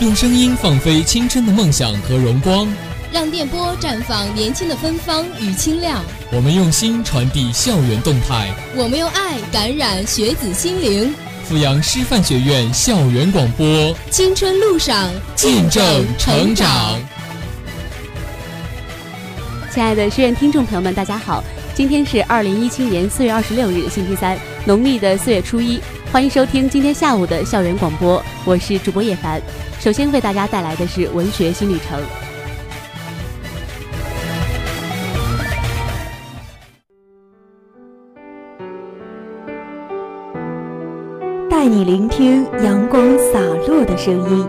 用声音放飞青春的梦想和荣光，让电波绽放年轻的芬芳与清亮。我们用心传递校园动态，我们用爱感染学子心灵。阜阳师范学院校园广播，青春路上见证成长。亲爱的师院听众朋友们，大家好，今天是二零一七年四月二十六日，星期三，农历的四月初一。欢迎收听今天下午的校园广播，我是主播叶凡。首先为大家带来的是文学新旅程，带你聆听阳光洒落的声音，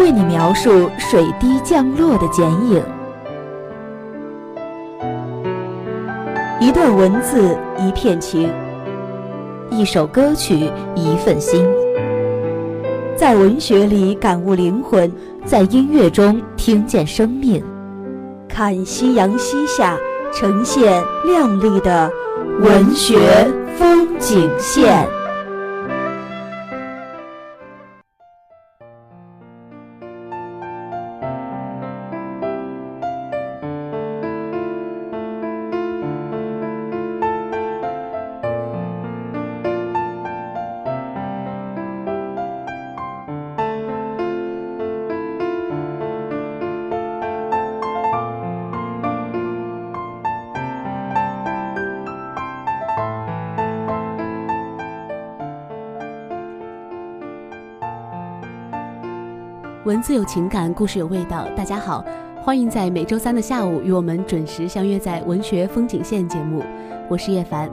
为你描述水滴降落的剪影。一段文字，一片情。一首歌曲，一份心，在文学里感悟灵魂，在音乐中听见生命。看夕阳西下，呈现亮丽的文学风景线。文字有情感，故事有味道。大家好，欢迎在每周三的下午与我们准时相约在《文学风景线》节目。我是叶凡。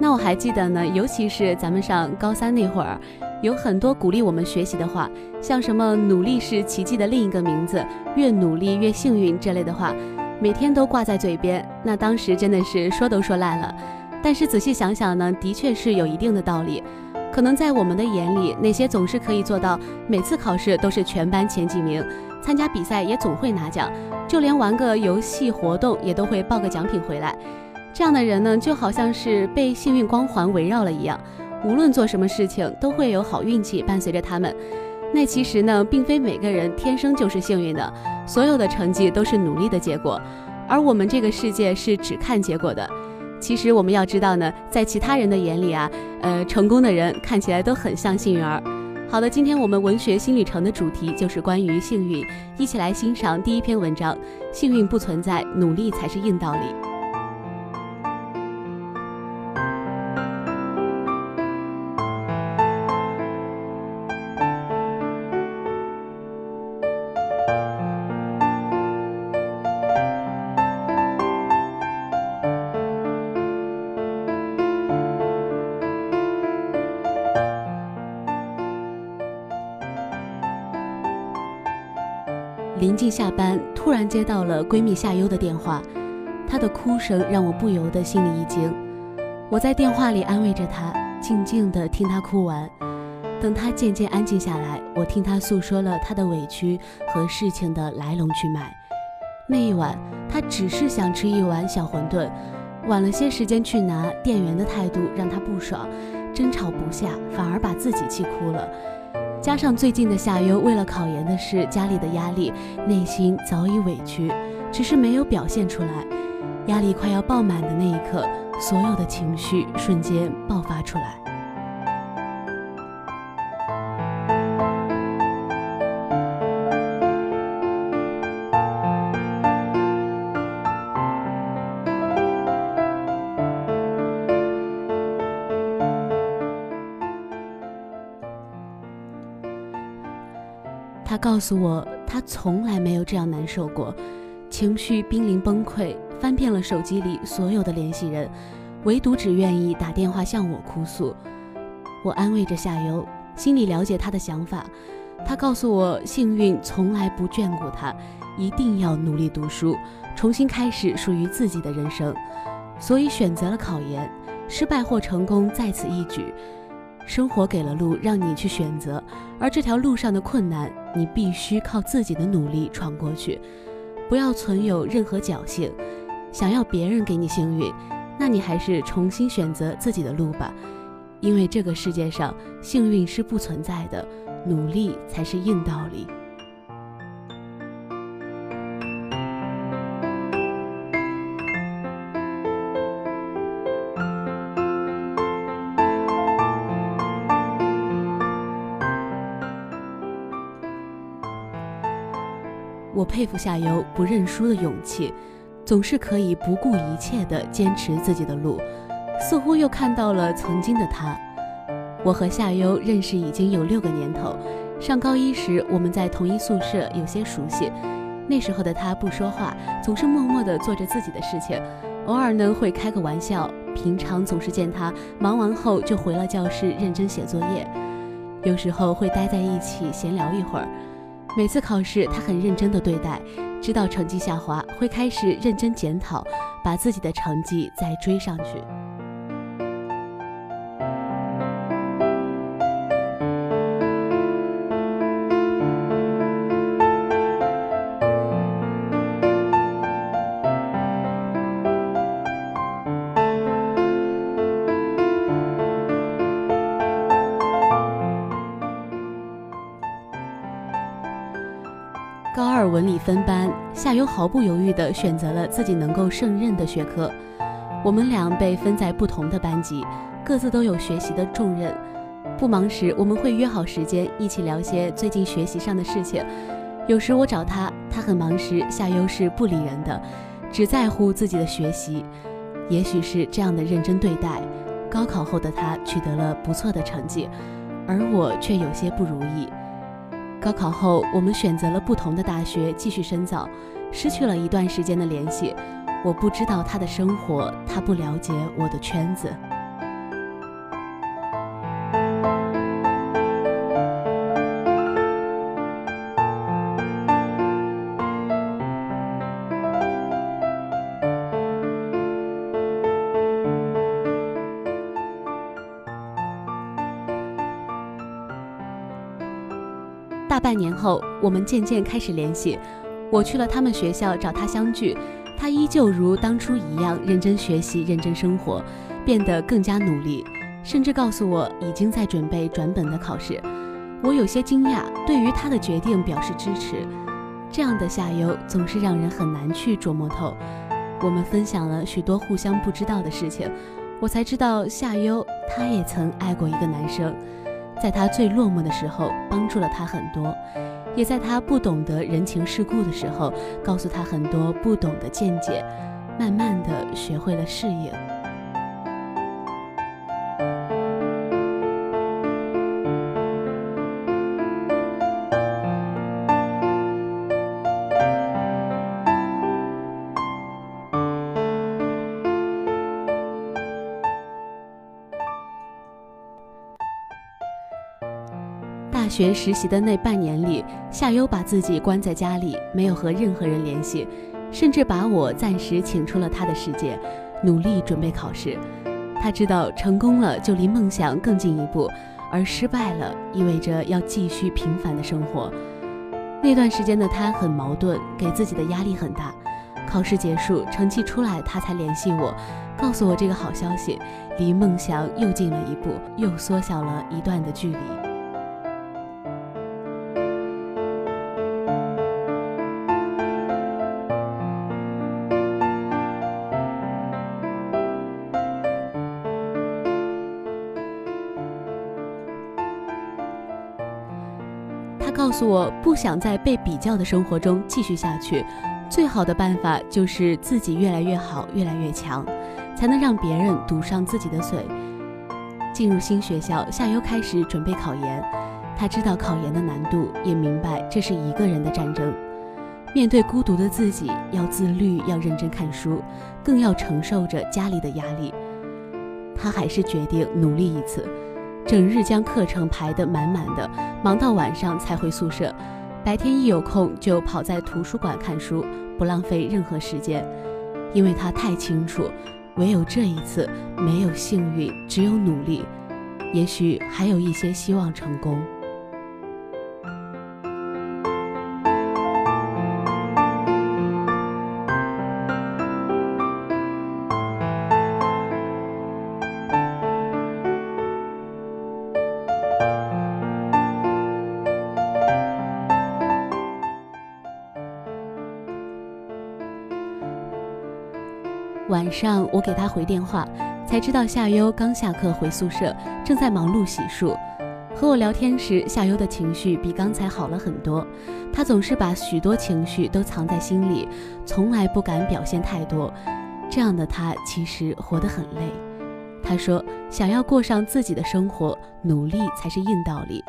那我还记得呢，尤其是咱们上高三那会儿，有很多鼓励我们学习的话，像什么“努力是奇迹的另一个名字”，“越努力越幸运”这类的话，每天都挂在嘴边。那当时真的是说都说烂了。但是仔细想想呢，的确是有一定的道理。可能在我们的眼里，那些总是可以做到每次考试都是全班前几名，参加比赛也总会拿奖，就连玩个游戏活动也都会报个奖品回来，这样的人呢，就好像是被幸运光环围绕了一样，无论做什么事情都会有好运气伴随着他们。那其实呢，并非每个人天生就是幸运的，所有的成绩都是努力的结果，而我们这个世界是只看结果的。其实我们要知道呢，在其他人的眼里啊，呃，成功的人看起来都很像幸运儿。好的，今天我们文学新旅程的主题就是关于幸运，一起来欣赏第一篇文章：幸运不存在，努力才是硬道理。下班，突然接到了闺蜜夏优的电话，她的哭声让我不由得心里一惊。我在电话里安慰着她，静静地听她哭完。等她渐渐安静下来，我听她诉说了她的委屈和事情的来龙去脉。那一晚，她只是想吃一碗小馄饨，晚了些时间去拿，店员的态度让她不爽，争吵不下，反而把自己气哭了。加上最近的夏优为了考研的事，家里的压力，内心早已委屈，只是没有表现出来。压力快要爆满的那一刻，所有的情绪瞬间爆发出来。他告诉我，他从来没有这样难受过，情绪濒临崩溃，翻遍了手机里所有的联系人，唯独只愿意打电话向我哭诉。我安慰着夏游，心里了解他的想法。他告诉我，幸运从来不眷顾他，一定要努力读书，重新开始属于自己的人生，所以选择了考研，失败或成功在此一举。生活给了路，让你去选择，而这条路上的困难，你必须靠自己的努力闯过去。不要存有任何侥幸，想要别人给你幸运，那你还是重新选择自己的路吧。因为这个世界上幸运是不存在的，努力才是硬道理。佩服夏优不认输的勇气，总是可以不顾一切地坚持自己的路，似乎又看到了曾经的他。我和夏优认识已经有六个年头，上高一时我们在同一宿舍，有些熟悉。那时候的他不说话，总是默默地做着自己的事情，偶尔呢会开个玩笑。平常总是见他忙完后就回了教室认真写作业，有时候会待在一起闲聊一会儿。每次考试，他很认真的对待，知道成绩下滑，会开始认真检讨，把自己的成绩再追上去。高二文理分班，夏优毫不犹豫地选择了自己能够胜任的学科。我们俩被分在不同的班级，各自都有学习的重任。不忙时，我们会约好时间一起聊些最近学习上的事情。有时我找他，他很忙时，夏优是不理人的，只在乎自己的学习。也许是这样的认真对待，高考后的他取得了不错的成绩，而我却有些不如意。高考后，我们选择了不同的大学继续深造，失去了一段时间的联系。我不知道他的生活，他不了解我的圈子。半年后，我们渐渐开始联系。我去了他们学校找他相聚，他依旧如当初一样认真学习、认真生活，变得更加努力，甚至告诉我已经在准备转本的考试。我有些惊讶，对于他的决定表示支持。这样的夏优总是让人很难去琢磨透。我们分享了许多互相不知道的事情，我才知道夏优他也曾爱过一个男生。在他最落寞的时候，帮助了他很多；也在他不懂得人情世故的时候，告诉他很多不懂的见解，慢慢的学会了适应。学实习的那半年里，夏优把自己关在家里，没有和任何人联系，甚至把我暂时请出了他的世界，努力准备考试。他知道成功了就离梦想更进一步，而失败了意味着要继续平凡的生活。那段时间的他很矛盾，给自己的压力很大。考试结束，成绩出来，他才联系我，告诉我这个好消息，离梦想又近了一步，又缩小了一段的距离。诉我不想在被比较的生活中继续下去，最好的办法就是自己越来越好，越来越强，才能让别人堵上自己的嘴。进入新学校，夏优开始准备考研，他知道考研的难度，也明白这是一个人的战争。面对孤独的自己，要自律，要认真看书，更要承受着家里的压力。他还是决定努力一次。整日将课程排得满满的，忙到晚上才回宿舍。白天一有空就跑在图书馆看书，不浪费任何时间。因为他太清楚，唯有这一次，没有幸运，只有努力。也许还有一些希望成功。晚上我给他回电话，才知道夏优刚下课回宿舍，正在忙碌洗漱。和我聊天时，夏优的情绪比刚才好了很多。他总是把许多情绪都藏在心里，从来不敢表现太多。这样的他其实活得很累。他说：“想要过上自己的生活，努力才是硬道理。”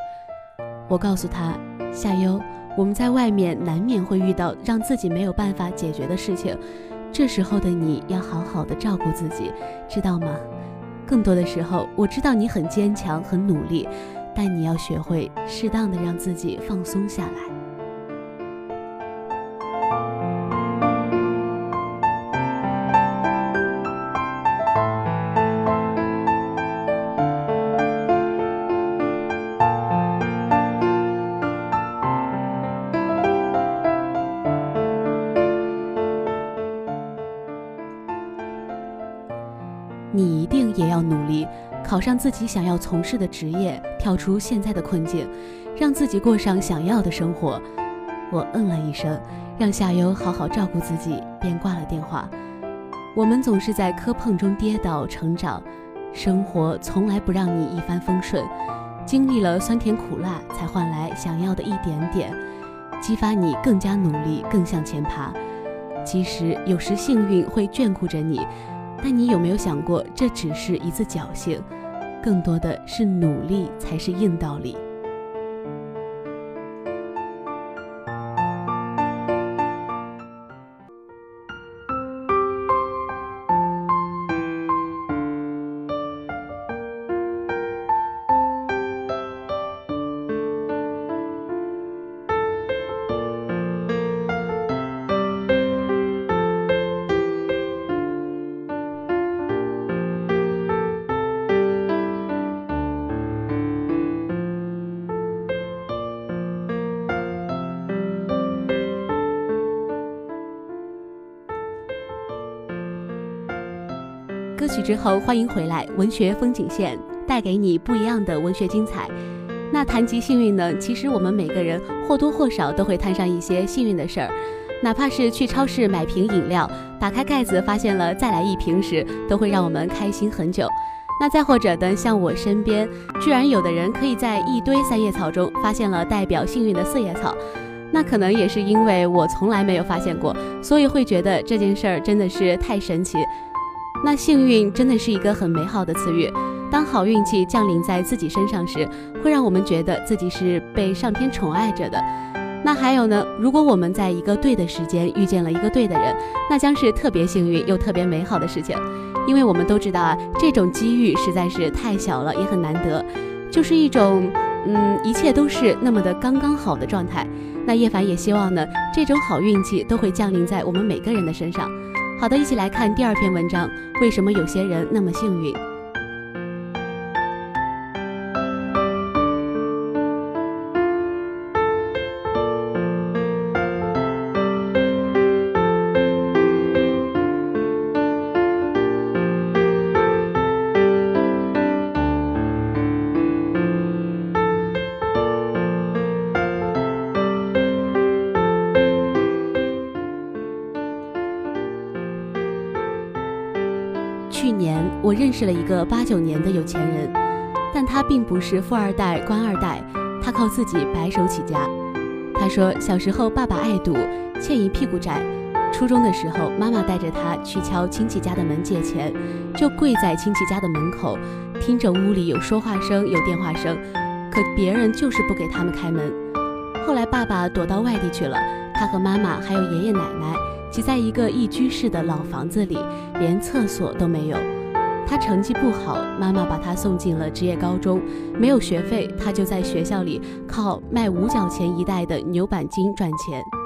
我告诉他：“夏优，我们在外面难免会遇到让自己没有办法解决的事情，这时候的你要好好的照顾自己，知道吗？更多的时候，我知道你很坚强，很努力。”但你要学会适当的让自己放松下来。上自己想要从事的职业，跳出现在的困境，让自己过上想要的生活。我嗯了一声，让夏优好好照顾自己，便挂了电话。我们总是在磕碰中跌倒成长，生活从来不让你一帆风顺，经历了酸甜苦辣，才换来想要的一点点，激发你更加努力，更向前爬。其实有时幸运会眷顾着你。但你有没有想过，这只是一次侥幸，更多的是努力才是硬道理。之后，欢迎回来，文学风景线带给你不一样的文学精彩。那谈及幸运呢？其实我们每个人或多或少都会摊上一些幸运的事儿，哪怕是去超市买瓶饮料，打开盖子发现了再来一瓶时，都会让我们开心很久。那再或者的，像我身边，居然有的人可以在一堆三叶草中发现了代表幸运的四叶草，那可能也是因为我从来没有发现过，所以会觉得这件事儿真的是太神奇。那幸运真的是一个很美好的词语，当好运气降临在自己身上时，会让我们觉得自己是被上天宠爱着的。那还有呢？如果我们在一个对的时间遇见了一个对的人，那将是特别幸运又特别美好的事情。因为我们都知道啊，这种机遇实在是太小了，也很难得，就是一种，嗯，一切都是那么的刚刚好的状态。那叶凡也希望呢，这种好运气都会降临在我们每个人的身上。好的，一起来看第二篇文章。为什么有些人那么幸运？识了一个八九年的有钱人，但他并不是富二代、官二代，他靠自己白手起家。他说，小时候爸爸爱赌，欠一屁股债。初中的时候，妈妈带着他去敲亲戚家的门借钱，就跪在亲戚家的门口，听着屋里有说话声、有电话声，可别人就是不给他们开门。后来爸爸躲到外地去了，他和妈妈还有爷爷奶奶挤在一个一居室的老房子里，连厕所都没有。他成绩不好，妈妈把他送进了职业高中，没有学费，他就在学校里靠卖五角钱一袋的牛板筋赚钱。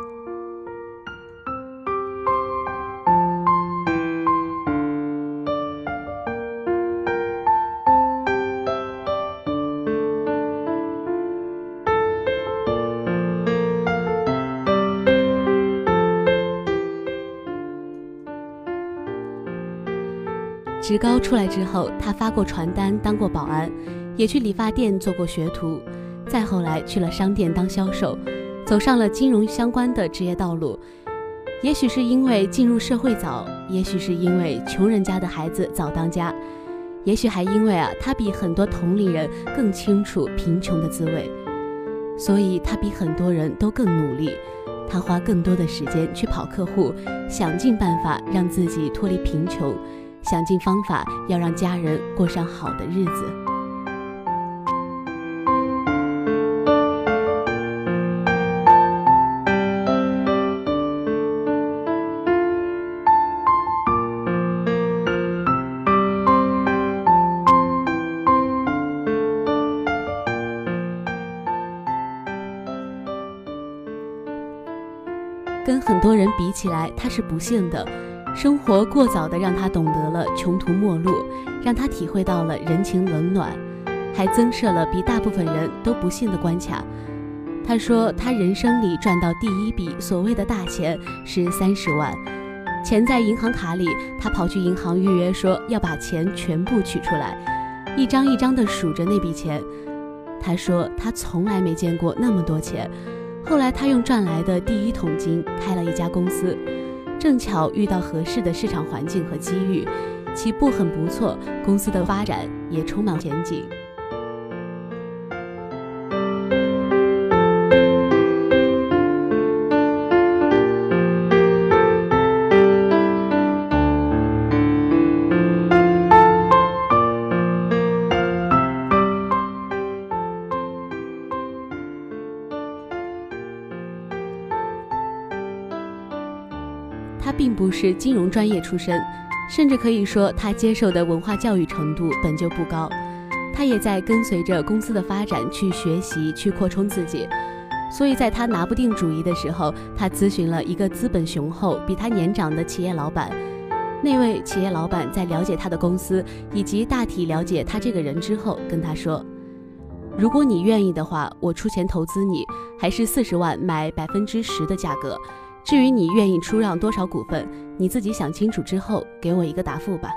职高出来之后，他发过传单，当过保安，也去理发店做过学徒，再后来去了商店当销售，走上了金融相关的职业道路。也许是因为进入社会早，也许是因为穷人家的孩子早当家，也许还因为啊，他比很多同龄人更清楚贫穷的滋味，所以他比很多人都更努力。他花更多的时间去跑客户，想尽办法让自己脱离贫穷，想尽方法要让家人过上好的日子。跟很多人比起来，他是不幸的，生活过早的让他懂得了穷途末路，让他体会到了人情冷暖，还增设了比大部分人都不幸的关卡。他说，他人生里赚到第一笔所谓的大钱是三十万，钱在银行卡里，他跑去银行预约，说要把钱全部取出来，一张一张的数着那笔钱。他说，他从来没见过那么多钱。后来，他用赚来的第一桶金开了一家公司，正巧遇到合适的市场环境和机遇，起步很不错，公司的发展也充满前景。是金融专业出身，甚至可以说他接受的文化教育程度本就不高。他也在跟随着公司的发展去学习、去扩充自己。所以在他拿不定主意的时候，他咨询了一个资本雄厚、比他年长的企业老板。那位企业老板在了解他的公司以及大体了解他这个人之后，跟他说：“如果你愿意的话，我出钱投资你，还是四十万买百分之十的价格。”至于你愿意出让多少股份，你自己想清楚之后给我一个答复吧。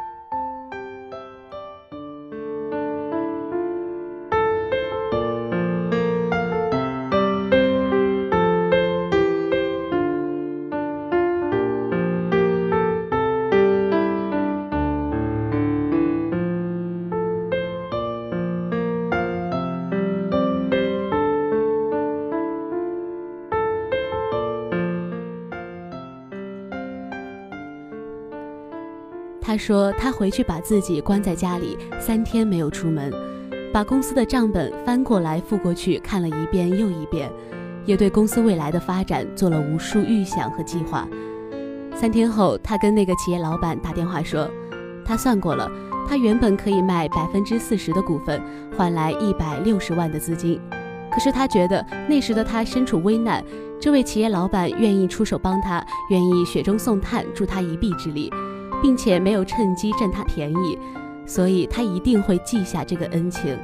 说：“他回去把自己关在家里三天没有出门，把公司的账本翻过来覆过去看了一遍又一遍，也对公司未来的发展做了无数预想和计划。三天后，他跟那个企业老板打电话说，他算过了，他原本可以卖百分之四十的股份，换来一百六十万的资金。可是他觉得那时的他身处危难，这位企业老板愿意出手帮他，愿意雪中送炭助他一臂之力。”并且没有趁机占他便宜，所以他一定会记下这个恩情。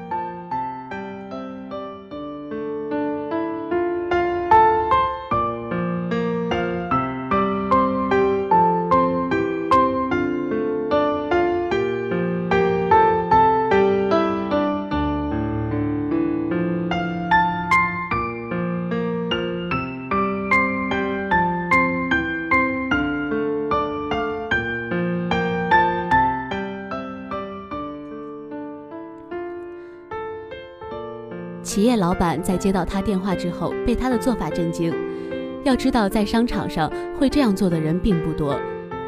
老板在接到他电话之后，被他的做法震惊。要知道，在商场上会这样做的人并不多，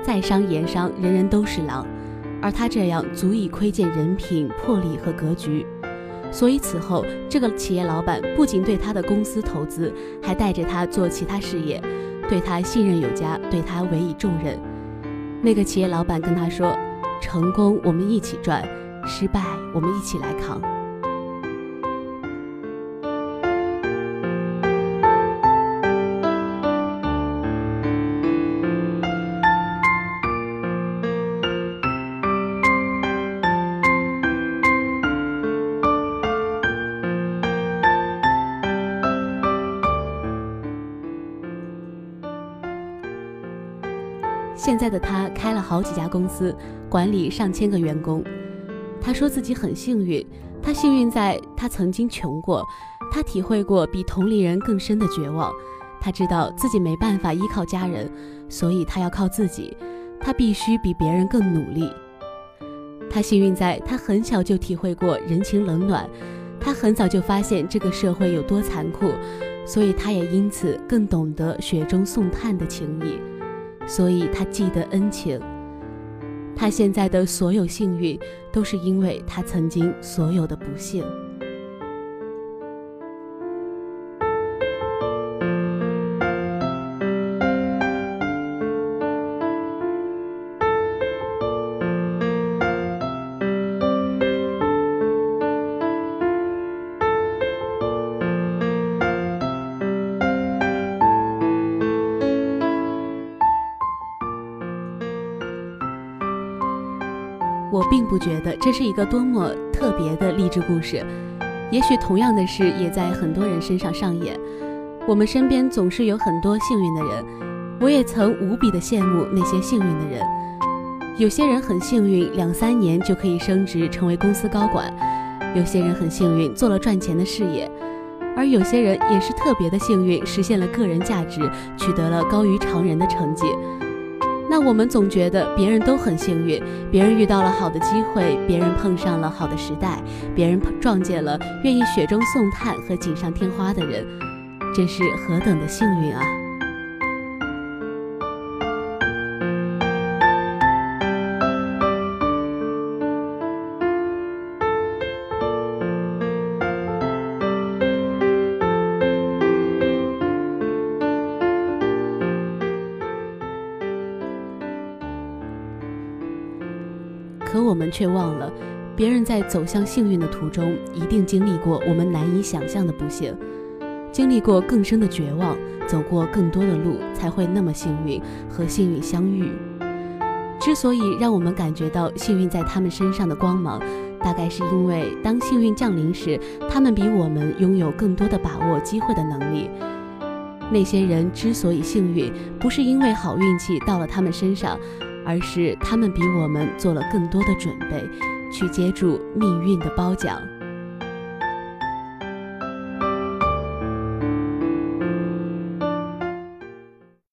在商言商，人人都是狼，而他这样足以窥见人品、魄力和格局。所以此后，这个企业老板不仅对他的公司投资，还带着他做其他事业，对他信任有加，对他委以重任。那个企业老板跟他说：“成功我们一起赚，失败我们一起来扛。”现在的他开了好几家公司，管理上千个员工。他说自己很幸运，他幸运在他曾经穷过，他体会过比同龄人更深的绝望。他知道自己没办法依靠家人，所以他要靠自己，他必须比别人更努力。他幸运在他很小就体会过人情冷暖，他很早就发现这个社会有多残酷，所以他也因此更懂得雪中送炭的情谊，所以他记得恩情。他现在的所有幸运，都是因为他曾经所有的不幸。觉得这是一个多么特别的励志故事，也许同样的事也在很多人身上上演。我们身边总是有很多幸运的人，我也曾无比的羡慕那些幸运的人。有些人很幸运，两三年就可以升职成为公司高管；有些人很幸运，做了赚钱的事业；而有些人也是特别的幸运，实现了个人价值，取得了高于常人的成绩。但我们总觉得别人都很幸运，别人遇到了好的机会，别人碰上了好的时代，别人撞见了愿意雪中送炭和锦上添花的人，这是何等的幸运啊！可我们却忘了，别人在走向幸运的途中，一定经历过我们难以想象的不幸，经历过更深的绝望，走过更多的路，才会那么幸运和幸运相遇。之所以让我们感觉到幸运在他们身上的光芒，大概是因为当幸运降临时，他们比我们拥有更多的把握机会的能力。那些人之所以幸运，不是因为好运气到了他们身上。而是他们比我们做了更多的准备，去接住命运的褒奖。